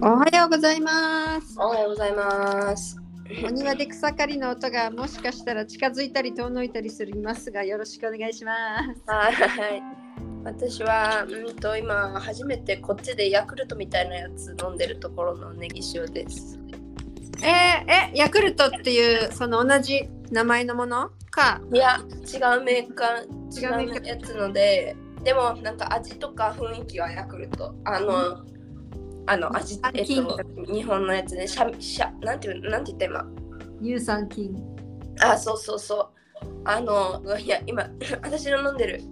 おはようございます。おはようございます。お庭で草刈りの音がもしかしたら近づいたり遠のいたりするますが、よろしくお願いします。はい。私は、うんと、今、初めてこっちでヤクルトみたいなやつ飲んでるところのネギ塩です。えー、え、ヤクルトっていうその同じ名前のものか？いや、違うメーカー、違うメーカー違うやつので、でも、なんか味とか雰囲気はヤクルト。あの、あの味、えっ金と、日本のやつね、シャ、シャ、なんていう、なんて言った今？乳酸菌。あ、そうそうそう。あの、いや、今、私の飲んでる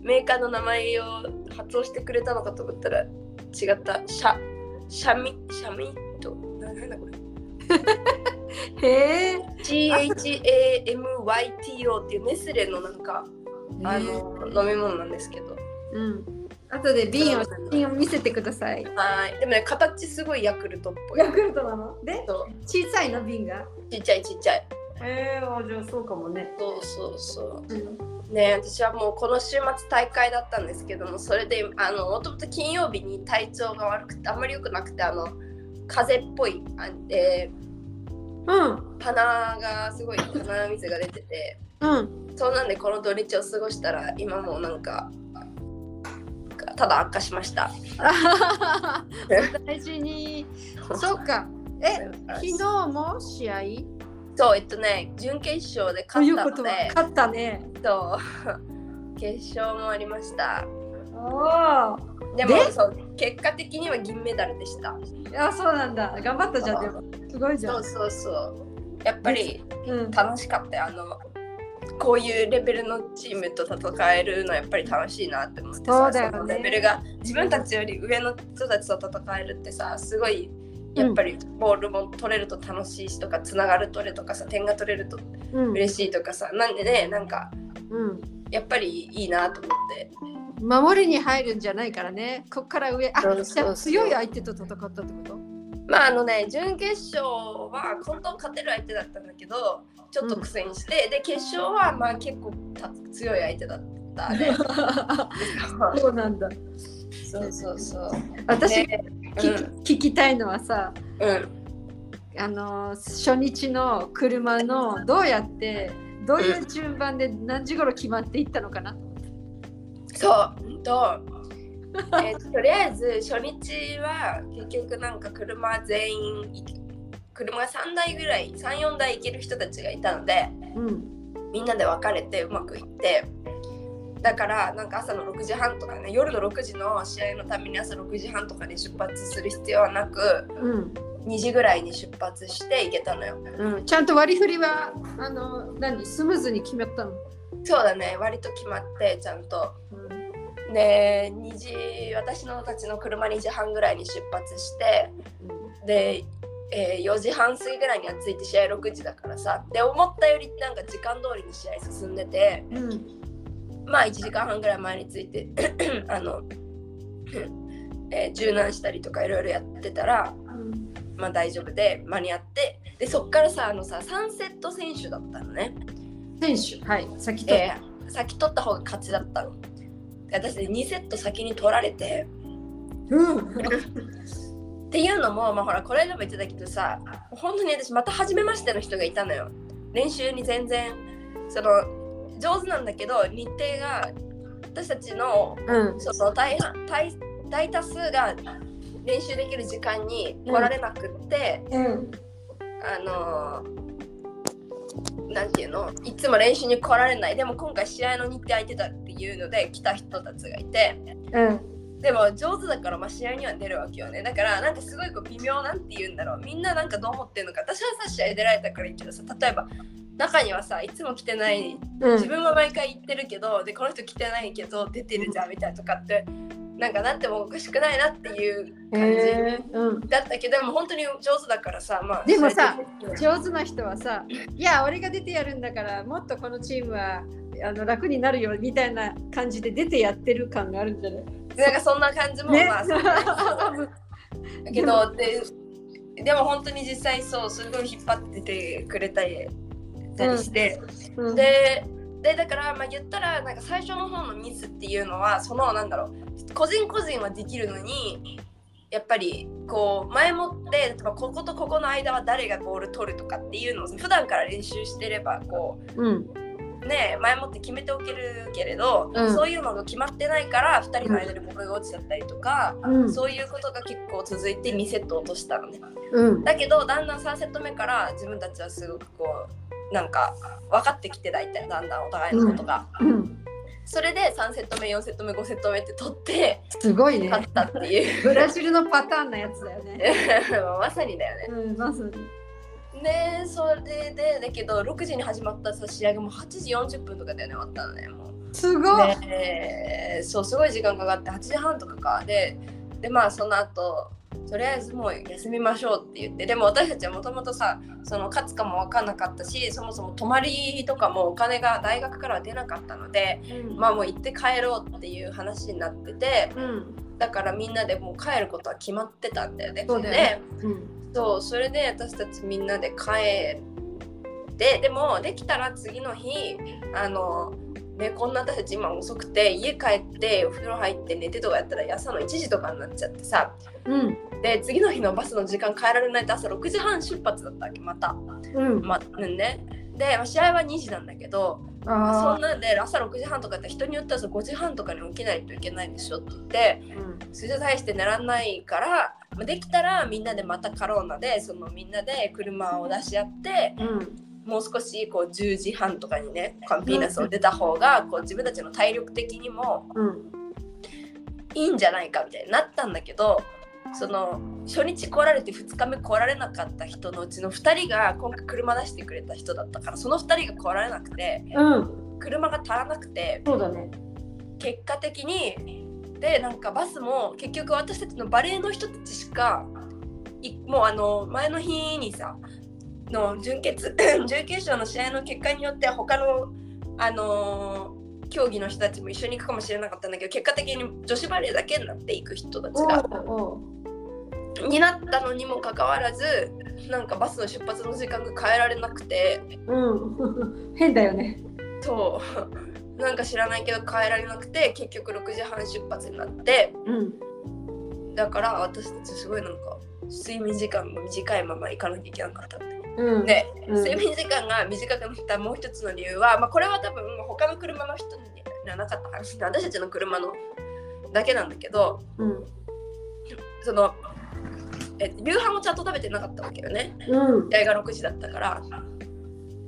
メーカーの名前を発音してくれたのかと思ったら違った。シャ、シャミ、シャミ？と、ななんだこれ？へえ。CHAMYTO っていうネスレのなんか、あの、飲み物なんですけど。うん。後で瓶を写真を見せてください。はい。でもね、形すごいヤクルトっぽい。ヤクルトなの？で、そう小さいの瓶が？ちっちゃいちっちゃい。えー、じゃあそうかもね。そうそうそう。うん。ね私はもうこの週末大会だったんですけどもそれであのもともと金曜日に体調が悪くてあんまり良くなくてあの風邪っぽいあでうん。鼻がすごい鼻水が出ててうん。そうなんでこの土日を過ごしたら今もうなんかただ悪化しました。大事に。そうか。え、昨日も試合？そうえっとね準決勝で勝ったので勝ったね。そう 決勝もありました。おお。でもで？そう結果的には銀メダルでした。あ、そうなんだ。頑張ったじゃん。でもすごいじゃ。そうんそうそう。やっぱりうん。楽しかったよあのこういうレベルのチームと戦えるのはやっぱり楽しいなって思ってさそうだよねのレベルが自分たちより上の人たちと戦えるってさすごいやっぱりボールも取れると楽しいしとかつながる取れとかさ点が取れるとうん。嬉しいとかさなんでねなんかうん。やっぱりいいなと思って守りに入るんじゃないからね。こっから上。あ強い相手と戦ったってこと？まああのね準決勝は本当勝てる相手だったんだけどちょっと苦戦して、で決勝はまあ結構た強い相手だったね。そうなんだ。そうそうそう。私、ね聞聞きたいのはさ、うん、うん、あの初日の車のどうやってどういう順番で何時頃決まっていったのかな、そう、うんと、えーとりあえず初日は結局なんか車全員い車が3台ぐらい34台行ける人たちがいたのでうん。みんなで分かれてうまくいってだからなんか朝の6時半とかね夜の6時の試合のために朝6時半とかに出発する必要はなくうん。2時ぐらいに出発して行けたのよ。うん、ちゃんと割り振りはあの何？スムーズに決まったの、そうだね。割と決まってちゃんと。うんで2時私のたちの車2時半ぐらいに出発してで、えー4時半過ぎぐらいには着いて試合6時だからさで思ったよりなんか時間通りに試合進んでてうん。まあ1時間半ぐらい前に着いて あの、えー柔軟したりとかいろいろやってたらうん。まあ大丈夫で間に合ってでそっからさあのさ3セット選手だったのね、選手はい。先と、えー先取った方が勝ちだったの。で私で2セット先に取られて。うん。っていうのも、まあ、ほらこれでも言ってたけどさ本当に私また初めましての人がいたのよ。練習に全然その上手なんだけど日程が私たちのうん。その大半大大多数が練習できる時間に来られなくって、うん。あのなんていうの？いつも練習に来られない。でも今回試合の日程空いてたいうので来た人たちがいてうん。でも上手だからまあ試合には出るわけよね。だからなんかすごいこう微妙なんて言うんだろう。みんななんかどう思ってるのか。私はさ試合出られたからいいけどさ例えば中にはさいつも来てないうん。自分は毎回行ってるけどでこの人来てないけど出てるじゃんみたいなとかってなんかなってもおかしくないなっていう感じだったけどでも本当に上手だからさまあでもさ上手な人はさ「いや俺が出てやるんだからもっとこのチームはあの楽になるよ」みたいな感じで出てやってる感があるんじゃない？なんかそんな感じも、ね。まあ そうだけどででも本当に実際そうすごい引っ張っててくれたりたりして、うん。ででだからまあ言ったらなんか最初の方のミスっていうのはそのなんだろう個人個人はできるのにやっぱりこう前もって例えばこことここの間は誰がボール取るとかっていうのを普段から練習してればこうん。うね前もって決めておけるけれど、うんそういうのが決まってないから2人の間でボールが落ちちゃったりとか、うん。そういうことが結構続いて2セット落としたのね。うん。だけどだんだん3セット目から自分たちはすごくこうなんか分かってきて大体だんだんお互いのことが。うん。それで3セット目4セット目5セット目って取ってすごいね。勝ったっていう。ブラジルのパターンなやつだよね。まさにだよね。うん、まさに。でそれでだけど6時に始まったさ試合がもう8時40分とかだよね終わったのねもう。すごい。でそうすごい時間かかって8時半とかかででまあその後とりあえずもう休みましょうって言ってでも私たちはもともとさその勝つかも分かんなかったしそもそも泊まりとかもお金が大学からは出なかったのでまあもう行って帰ろうっていう話になっててうん。だからみんなでもう帰ることは決まってたんだよね。そうねうん。でそうそれで私たちみんなで帰ってでもできたら次の日あのねこんな私たち今遅くて家帰ってお風呂入って寝てとかやったら朝の1時とかになっちゃってさうん。で次の日のバスの時間変えられないと朝6時半出発だったわけまた。うん。まね、でまあ試合は2時なんだけどそあんなんで朝6時半とかって人によってはさ5時半とかに起きないといけないでしょって言ってあ。うん。それじゃ大して寝らんないからまあできたらみんなでまたカローナでそのみんなで車を出し合ってうん。もう少しこう10時半とかにねカンピーナスを出た方がこう自分たちの体力的にもうん。いいんじゃないかみたいになったんだけどその初日来られて2日目来られなかった人のうちの2人が今回車出してくれた人だったからその2人が来られなくてうん。車が足らなくてそうだね。結果的にでなんかバスも結局私たちのバレエの人たちしかいもうあの前の日にさの準決 準決勝の試合の結果によって他のあのー競技の人たちも一緒に行くかもしれなかったんだけど結果的に女子バレーだけになっていく人たちがになったのにもかかわらずなんかバスの出発の時間が変えられなくておう。うん。変だよね。そうなんか知らないけど変えられなくて結局6時半出発になってうん。だから私たちすごいなんか睡眠時間も短いまま行かなきゃいけなかったんで。うん。睡眠時間が短くなったもう一つの理由は、まあ、これは多分他の車の人にはなかった話で私たちの車のだけなんだけどうん。そのえ夕飯をちゃんと食べてなかったわけよねうん。試合が6時だったから。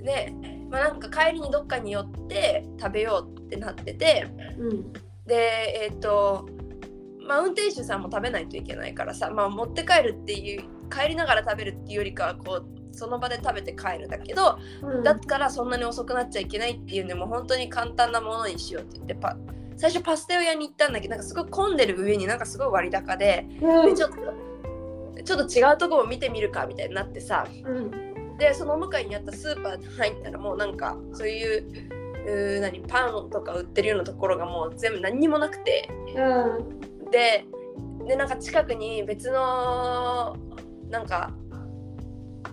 で、まあ、なんか帰りにどっかに寄って食べようってなっててうん。でえっ、とまあ運転手さんも食べないといけないからさ、まあ、持って帰るっていう帰りながら食べるっていうよりかはこうその場で食べて帰るだけどうん。だからそんなに遅くなっちゃいけないっていうんでもう本当に簡単なものにしようって言ってパ最初パスタ屋に行ったんだけどなんかすごい混んでる上になんかすごい割高でうん。でちょっとちょっと違うところを見てみるかみたいになってさうん。でその向かいにあったスーパーに入ったらもうなんかそういううー何パンとか売ってるようなところがもう全部何にもなくてうん。ででなんか近くに別のなんか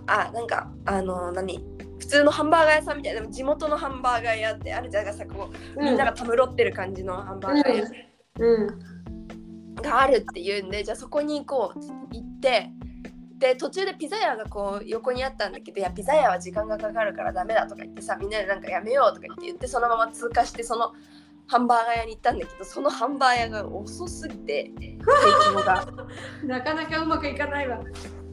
あなんかあの何？普通のハンバーガー屋さんみたいなでも地元のハンバーガー屋ってあるじゃんさこうみんながたむろってる感じのハンバーガー屋。うん。があるっていうんでじゃあそこに行こうって言ってで途中でピザ屋がこう横にあったんだけどいやピザ屋は時間がかかるからダメだとか言ってさみんなでなんかやめようとか言って言ってそのまま通過してそのハンバーガー屋に行ったんだけどそのハンバーガー屋が遅すぎて 提供が。なかなかうまくいかないわ。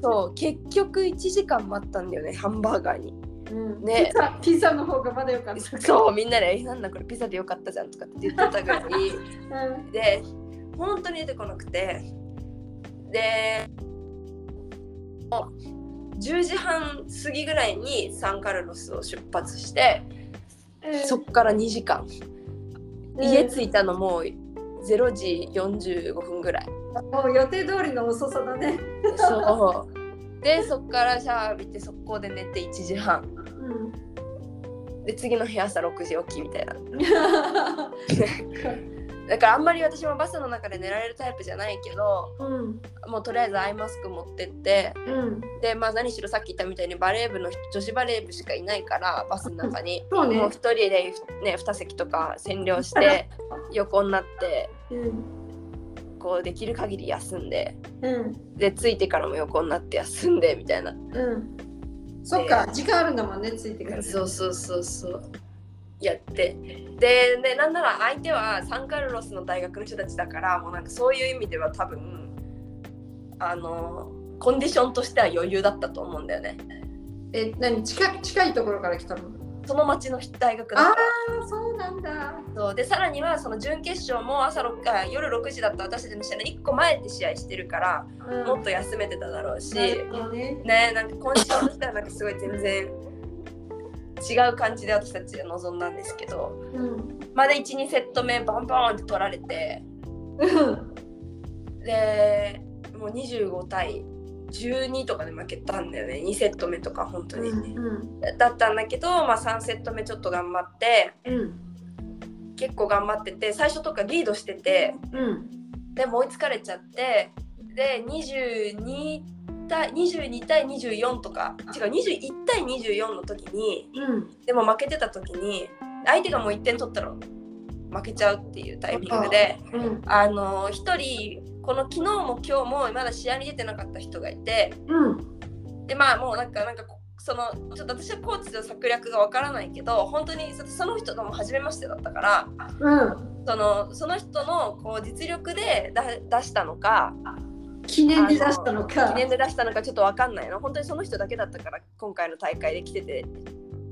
そう結局1時間待ったんだよねハンバーガーに。うん。ね。ピザ、ピザの方がまだよかった。そうみんなで「えなんだこれピザでよかったじゃん」とかって言ってたぐら。い うん。で本当に出てこなくて。でもう10時半過ぎぐらいにサンカルロスを出発してそっから2時間。家着いたのもう0時45分ぐらいもう予定通りの遅さだね。そうでそっからシャワー浴びて速攻で寝て1時半うん。で次の日朝6時起きみたいな だからあんまり私もバスの中で寝られるタイプじゃないけどうん。もうとりあえずアイマスク持ってってうん。でまあ何しろさっき言ったみたいにバレー部の人女子バレー部しかいないからバスの中に。そうね。もう一人でね2席とか占領して 横になってうん。こうできる限り休んでうん。でついてからも横になって休んでみたいな。うん。そっか時間あるんだもんねついてからそうそうそうそうやって。ででなんなら相手はサンカルロスの大学の人たちだからもうなんかそういう意味では多分あのコンディションとしては余裕だったと思うんだよね。え何？近近いところから来たの？その町の大学だかあらあそうなんだ。そう。でさらにはその準決勝も朝6あ夜6時だった私たちの試合の1個前で試合してるからうん。もっと休めてただろうし、ね。ねなんかコンディションとしてはなんかすごい全然違う感じで私たちは臨んだんですけどうんまだ12セット目バンバンって取られてうん。でもう25対12とかで負けたんだよね。2セット目とか本当に、うんだったんだけど、まあ、3セット目ちょっと頑張ってうん。結構頑張ってて最初とかリードしててうん。でも追いつかれちゃってで22対22対24とか。違う21対24の時にうん。でも負けてた時に相手がもう1点取ったら負けちゃうっていうタイミングでうん。あの1人この昨日も今日もまだ試合に出てなかった人がいてうん。でまあもうなんかなんかこそのちょっと私はコーチの策略がわからないけど本当にそその人がもう初めましてだったからうん。そのその人のこう実力で出出したのか記念で出したのか。記念で出したのかちょっとわかんないの本当にその人だけだったから今回の大会で来てて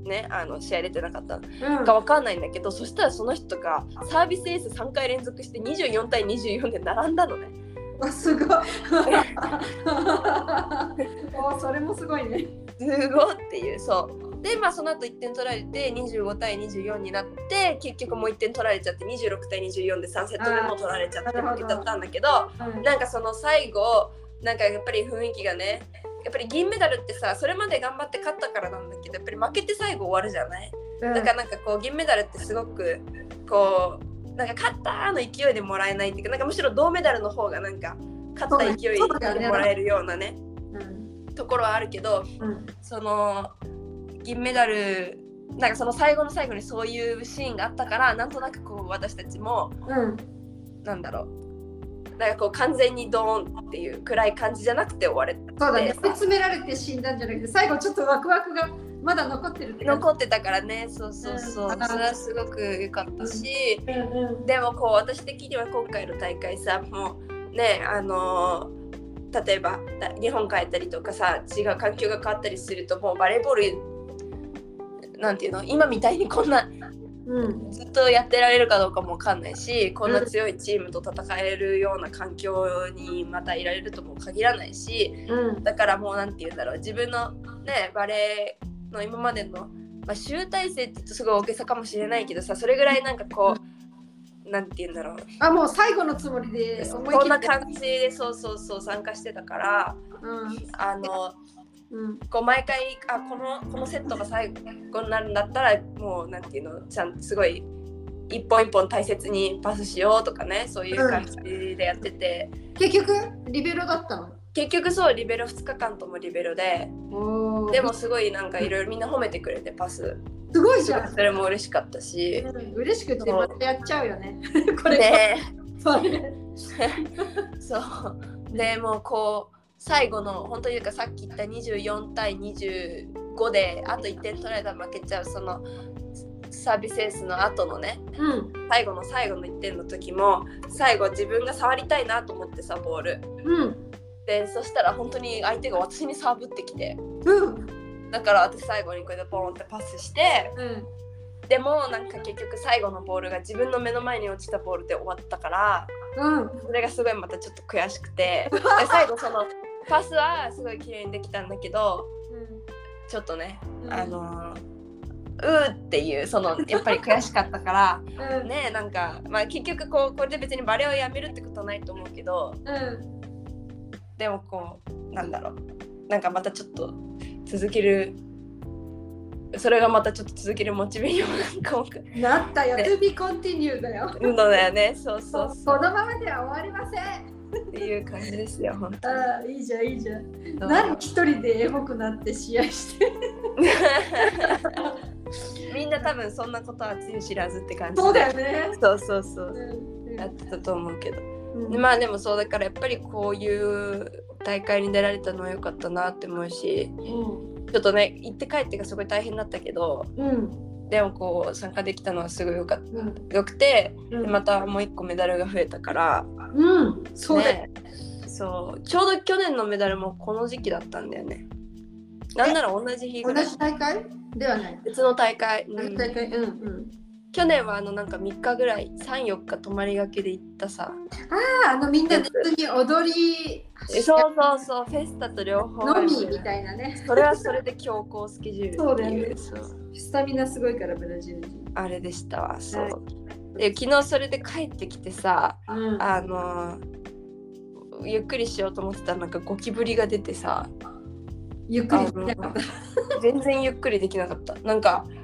ねあの試合出てなかったかわかんないんだけどそしたらその人がサービスエース3回連続して24対24で並んだのね。あすごい。おそれもすごいね。すごいっていうそうでまあその後1点取られて25対24になって結局もう1点取られちゃって26対24で3セット目も取られちゃって負けちゃったんだけどなんかその最後なんかやっぱり雰囲気がねやっぱり銀メダルってさそれまで頑張って勝ったからなんだけどやっぱり負けて最後終わるじゃない？うん。だからなんかこう銀メダルってすごくこうなんか勝ったの勢いでもらえないっていうかなんかむしろ銅メダルの方がなんか勝った勢いでもらえるようなねうんところはあるけどうん。その銀メダルなんかその最後の最後にそういうシーンがあったからなんとなくこう私たちもうん。なんだろう。なんかこう完全にドーンっていう暗い感じじゃなくて終われそうだね。追い詰められて死んだんじゃなくて最後ちょっとワクワクがまだ残ってるって残ってたからね。そうそうそう、うん。それはすごく良かったし、うんうん。でもこう私的には今回の大会さもうねあのー例えばだ日本帰ったりとかさ違う環境が変わったりするともうバレーボールなんていうの？今みたいにこんなうん。ずっとやってられるかどうかもわかんないしこんな強いチームと戦えるような環境にまたいられるとも限らないしうん。だからもうなんて言うんだろう。自分のねバレーの今までの、まあ、集大成って言うとすごい大げさかもしれないけどさそれぐらいなんかこうなんて言うんだろう。あもう最後のつもりで思いこんな感じでそうそうそう参加してたからうん。あのうん。こう毎回あこのこのセットが最後になるんだったらもうなんていうのちゃんとすごい一本一本大切にパスしようとかねそういう感じでやってて、結局リベロだったの？結局そうリベロ2日間ともリベロででもすごいなんかいろいろみんな褒めてくれてパス。すごいじゃん。それも嬉しかったし。うん嬉しくてまたやっちゃうよね。これね。そう。ね そう。でもうこう最後の本当にいうかさっき言った24対25であと1点取られたら負けちゃうそのサービスエースの後のねうん。最後の最後の1点の時も最後自分が触りたいなと思ってさボール。うん。でそしたら本当に相手が私にサーブってきて。うん。だから私最後にこれでポンってパスしてうん。でもなんか結局最後のボールが自分の目の前に落ちたボールで終わったからうん。それがすごいまたちょっと悔しくて。で最後そのパスはすごい綺麗にできたんだけどちょっとね、うん。あのーうーっていうそのやっぱり悔しかったからうん。ねなんかまあ結局こうこれで別にバレエをやめるってことはないと思うけどうん。でもこうなんだろう。なんかまたちょっと続けるそれがまたちょっと続けるモチベーションなんかもなったよ。ね。To be continue だよ。うんのだよね。そうそうこそう。のままでは終わりませんっていう感じですよ本当に。ああいいじゃんいいじゃん。何一人でエモくなって試合して。みんな多分そんなことはつゆ知らずって感じで。そうだよね。そうそうそう。うんやってたと思うけど。うん。まあでもそうだからやっぱりこういう大会に出られたのは良かったなって思うし。うん。ちょっとね行って帰ってがすごい大変だったけど。うんでもこう参加できたのはすごいよかっうん。たよくてうまたもう一個メダルが増えたから、うんそうだよ。ね。そう。ちょうど去年のメダルもこの時期だったんだよね。なんなら同じ日ぐ同らい。じ大会？ではない。別の大会、うん。大会？うんうん去年はあのなんか3日ぐらい34日泊まりがけで行ったさ。ああのみんなで普通に踊りえそうそうそうフェスタと両方のみみたいなね。それはそれで強行スケジュールそうだよね。スタミナすごいからブラジル人。あれでしたわそう、はい。で昨日それで帰ってきてさうん。あのゆっくりしようと思ってたらなんかゴキブリが出てさ。ゆっくりしなかった。全然ゆっくりできなかった。なんかうん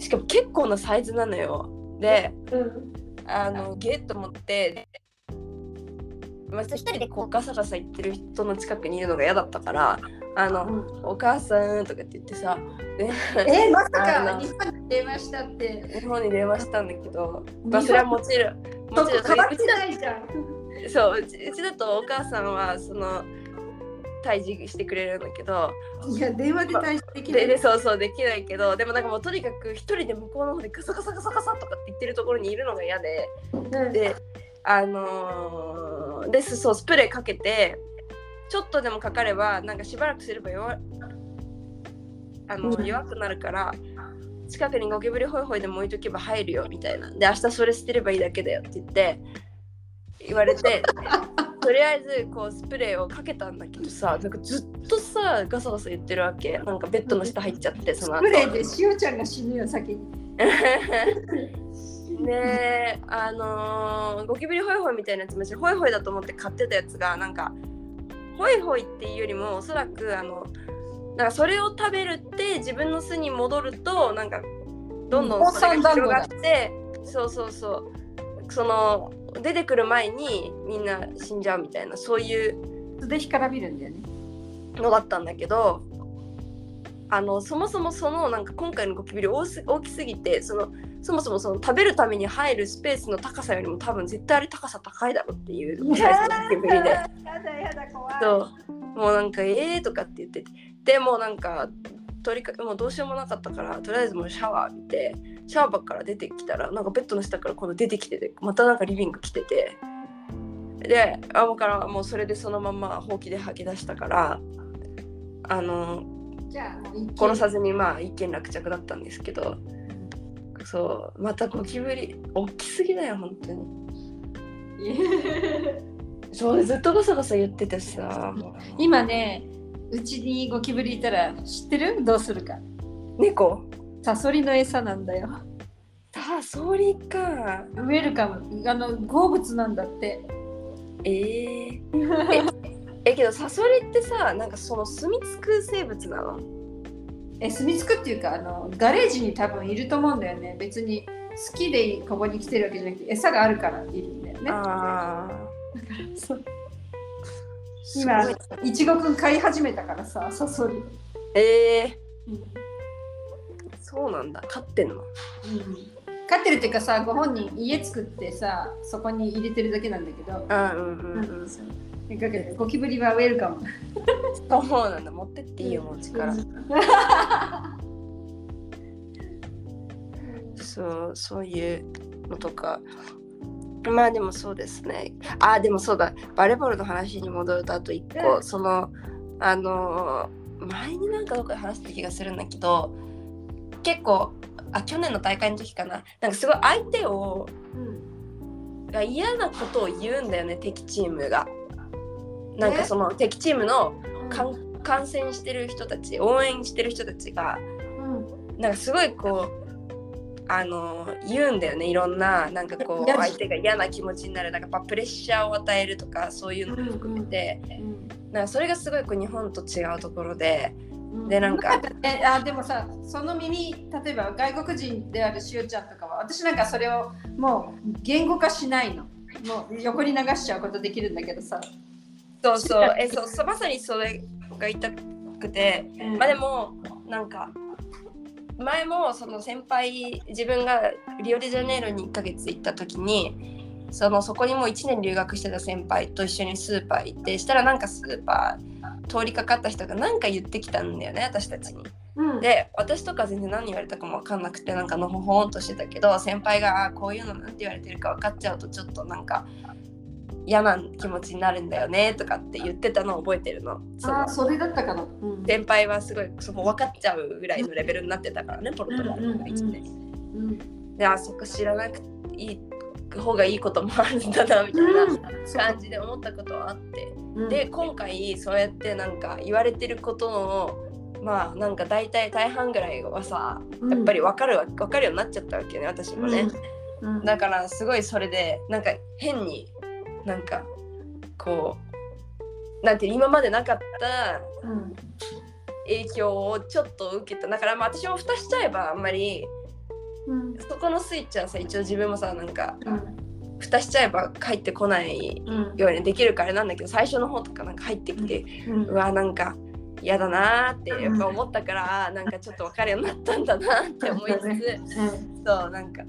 しかも結構なサイズなのよ。でうん。あのゲッと思ってまあ、一人でこうガサガサ言ってる人の近くにいるのが嫌だったから「あの、うんお母さん」とかって言ってさでえ まさか日本に電話したって。日本に電話したんだけど、本。まあ、それはもちろんもそちろんそううちうちだとお母さんはその退治してくれるんだけどいや電話で対処できない。そうそうできないけどでもなんかもうとにかく一人で向こうの方でガサガサガサガサとかって言ってるところにいるのが嫌でうんであのー、でそうスプレーかけてちょっとでもかかればなんかしばらくすれば弱あの、うん弱くなるから近くにゴキブリホイホイでも置いとけば入るよみたいなで明日それ捨てればいいだけだよって言って言われてとりあえずこうスプレーをかけたんだけどさなんかずっとさガサガサ言ってるわけ？なんかベッドの下入っちゃってその後。スプレーでしおちゃんが死ぬよ先に。ねえあのーゴキブリホイホイみたいなやつもしホイホイだと思って買ってたやつがなんかホイホイっていうよりもおそらくあのなんかそれを食べるって自分の巣に戻るとなんかどんどんそれが広がってそうそうそうその出てくる前にみんな死んじゃうみたいなそういうで干からびるんだよねのだったんだけどあのそもそもそのなんか今回のゴキブリ大す大きすぎてそのそもそもその食べるために入るスペースの高さよりも多分絶対あれ高さ高いだろうっていうゴキブリで。やだやだ怖い。そう。もうなんか「えー」とかって言っててでもうなんかとりかもうどうしようもなかったからとりあえずもうシャワー浴びてシャワーバから出てきたらなんかベッドの下から今度出てきててまたなんかリビング来てて。であもうからもうそれでそのままほうきで吐き出したからあのじゃ殺さずにまあ一件落着だったんですけどそうまたゴキブリ大きすぎだよ本当に。そうずっとガサガサ言っててさ今ねうちにゴキブリいたら知ってる？どうするか。猫サソリの餌なんだよ。さあソリか。ウェルカムあの好物なんだって。えー、え えけどサソリってさなんかその住み着く生物なの？え住み着くっていうかあのガレージに多分いると思うんだよね。別に好きでここに来てるわけじゃなくて餌があるからいるんだよね。あそう。ー今すごい。いちごくん飼い始めたからさサソリ、えー、うんそうなんだ。飼ってんの？飼ってるっていうかさご本人家作ってさそこに入れてるだけなんだけど、あうんうんうん。そう。だけどゴキブリはウェルカム。そうなんだ。持ってっていいよもう力。そうそういうのとか。まあでもそうですね。あでもそうだ。バレーボールの話に戻るとあと一個、うん。そのあの前になんかどこで話した気がするんだけど結構あ去年の大会の時かな。なんかすごい相手をうんが嫌なことを言うんだよね敵チームが。なんかその敵チームの観観戦してる人たち応援してる人たちがうん。なんかすごいこうあの言うんだよねいろんななんかこう嫌相手が嫌な気持ちになるなんかプレッシャーを与えるとかそういうのも含めて、なんかそれがすごいこう日本と違うところでうんでなんか。えあでもさその耳例えば外国人であるしおちゃんとかは私なんかそれをもう言語化しないの。もう横に流しちゃうことできるんだけどさ、そうそう。えそうそうまさにそれが言いたくて。まあでもなんか前もその先輩自分がリオデジャネイロに1ヶ月行った時にそのそこにもう1年留学してた先輩と一緒にスーパー行ってしたらなんかスーパー通りかかった人が何か言ってきたんだよね私たちに。うん、で私とか全然何言われたかも分かんなくてなんかのほほんとしてたけど先輩があこういうのなんて言われてるか分かっちゃうとちょっとなんか嫌な気持ちになるんだよねとかって言ってたのを覚えてるの。そのあーそれだったかな。うん先輩はすごいそこ分かっちゃうぐらいのレベルになってたからねポルトガルの1年。うんであそこ知らなくていい方がいいこともあるんだなみたいな感じで思ったことはあって。うん。で今回そうやってなんか言われてることのまあなんか大体大半ぐらいはさやっぱり分かるわ分かるようになっちゃったわけよね私もね、うん。だからすごいそれでなんか変になんかこうなんて今までなかったうん。影響をちょっと受けた。だからまあ私も蓋しちゃえばあんまりうんそこのスイッチはさ一応自分もさなんかうん。蓋しちゃえば帰ってこないうん。ようにできるからなんだけど最初の方とかなんか入ってきて、うん。うわなんか嫌だなーってやっぱ思ったから、あーなんかちょっと分かるようになったんだなって思いつつ、うん。そうなんか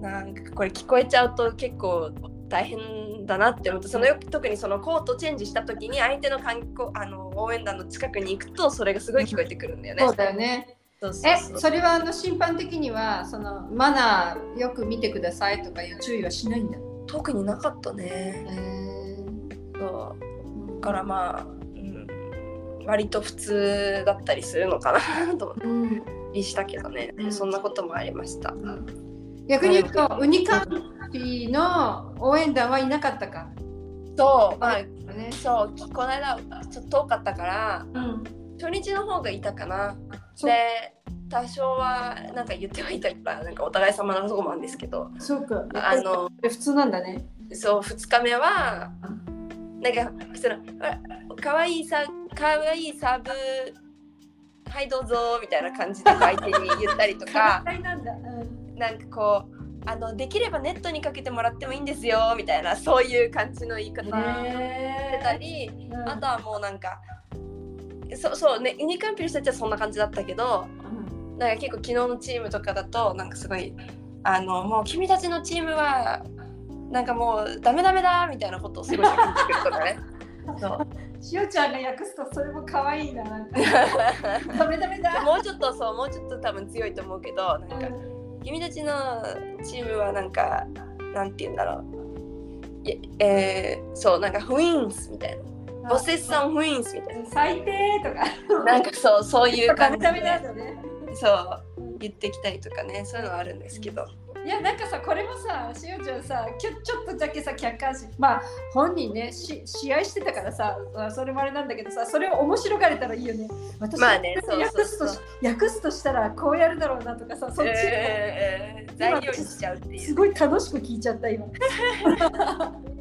なんかこれ聞こえちゃうと結構大変だなって思ってそのよ特にそのコートチェンジした時に相手の観光あの応援団の近くに行くとそれがすごい聞こえてくるんだよね。そうだよね。そうそうえ、そう。それはあの審判的にはそのマナーよく見てくださいとかいう注意はしないんだ？特になかったね。へそう。だからまあ、うん、割と普通だったりするのかなと思っうんりしたけどね、うん。そんなこともありました。逆に言うと、ウニカンピの応援団はいなかったか？そう、まあ、ね、そう、この間ちょっと遠かったから、うん、初日の方がいたかな。で、多少はなんか言ってはいたから、なんかお互い様なとこもあるんですけど、そうか。あの、普通なんだね。そう、2日目は、なんか、その、あかわいいさ、かわいいサーブ、はいどうぞみたいな感じで相手に言ったりとか、変なんだ。うんなんかこう、あのできればネットにかけてもらってもいいんですよみたいなそういう感じの言い方してたり、うんあとはもうなんかそうそうねユニカンピの人たちはそんな感じだったけどなんか結構昨日のチームとかだとなんかすごいあのもう君たちのチームはなんかもうダメダメだみたいなことをすごい言ってくるとかね。そうしおちゃんが訳すとそれも可愛いな。なんか ダメダメだ。もうちょっとそうもうちょっと多分強いと思うけどなんか君たちのチームはなんかなんて言うんだろういえー、そうなんかフィンスみたいなボセッサンフィンスみたい最低とか。ななんかそうそういうダ感じで。よね。そう言ってきたりとかね。そういうのはあるんですけど。いやなんかさこれもさしおちゃんさきょちょっとだけさ客観視まあ本人ねし試合してたからさあそれもあれなんだけどさそれを面白がれたらいいよね。私まあねこれ訳すとそうそう。訳すとしたらこうやるだろうなとかさそっち、えー材料にしちゃうっていう。すごい楽しく聞いちゃった今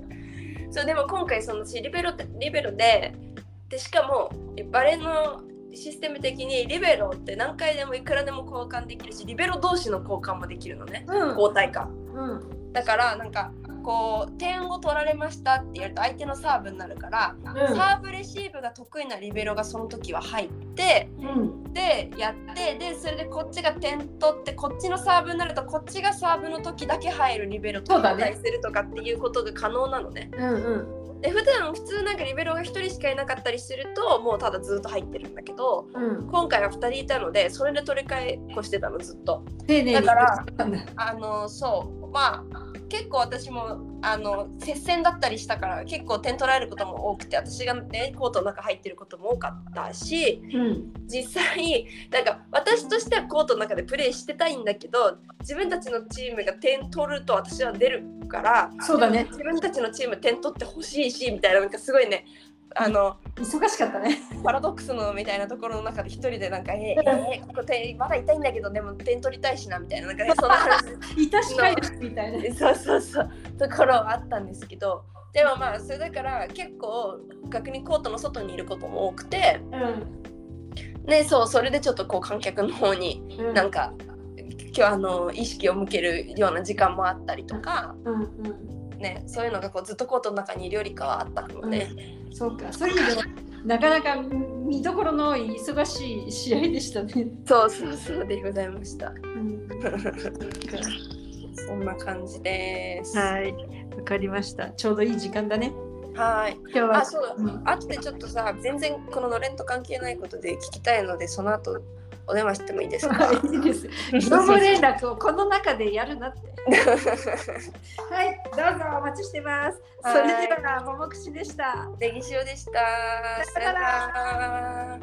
そうでも今回その私リベロってリベロででしかもバレーのシステム的にリベロって何回でもいくらでも交換できるしリベロ同士の交換もできるのね。うん。交代か。うん。だからなんかこう点を取られましたって言うと相手のサーブになるから、サーブレシーブが得意なリベロがその時は入ってうん。でやってでそれでこっちが点取ってこっちのサーブになるとこっちがサーブの時だけ入るリベロとそうだね。交代するとかっていうことが可能なのね。うんうんで普段普通なんかリベロが1人しかいなかったりするともうただずっと入ってるんだけどうん。今回は2人いたのでそれで取り替えっこしてたのずっと。丁寧にだからうんあのそう。まあ結構私もあの接戦だったりしたから結構点取られることも多くて私がねコートの中入ってることも多かったしうん。実際なんか私としてはコートの中でプレーしてたいんだけど自分たちのチームが点取ると私は出るからそうだね。自分たちのチーム点取ってほしいしみたいななんかすごいねあの忙しかったね。パラドックスのみたいなところの中で一人でなんか「えー、えーここ点まだ痛いんだけどでも点取りたいしな」みたいななんか、ね、そんな感じいたしかいるみたいな。でそうそうそう。ところはあったんですけど。でもまあそれだから結構逆にコートの外にいることも多くて。うん。ねそうそれでちょっとこう観客の方にうん。なんか今日あの意識を向けるような時間もあったりとか、うんうん。ね、そういうのがこうずっとコートの中にいるよりかはあったので、そうか、そういう意味ではなかなか見どころの多い忙しい試合でしたね。そうそうそうでございました。うんそんな感じです。はい、わかりました。ちょうどいい時間だね。はい。今日は。あ、そううんあとでちょっとさ、全然こののれんと関係ないことで聞きたいので、その後お電話してもいいですか？いいです。業務連絡をこの中でやるなって。はい、どうぞお待ちしてます。そはいれでは、ももくしでした。ネギ塩でした。さよなら。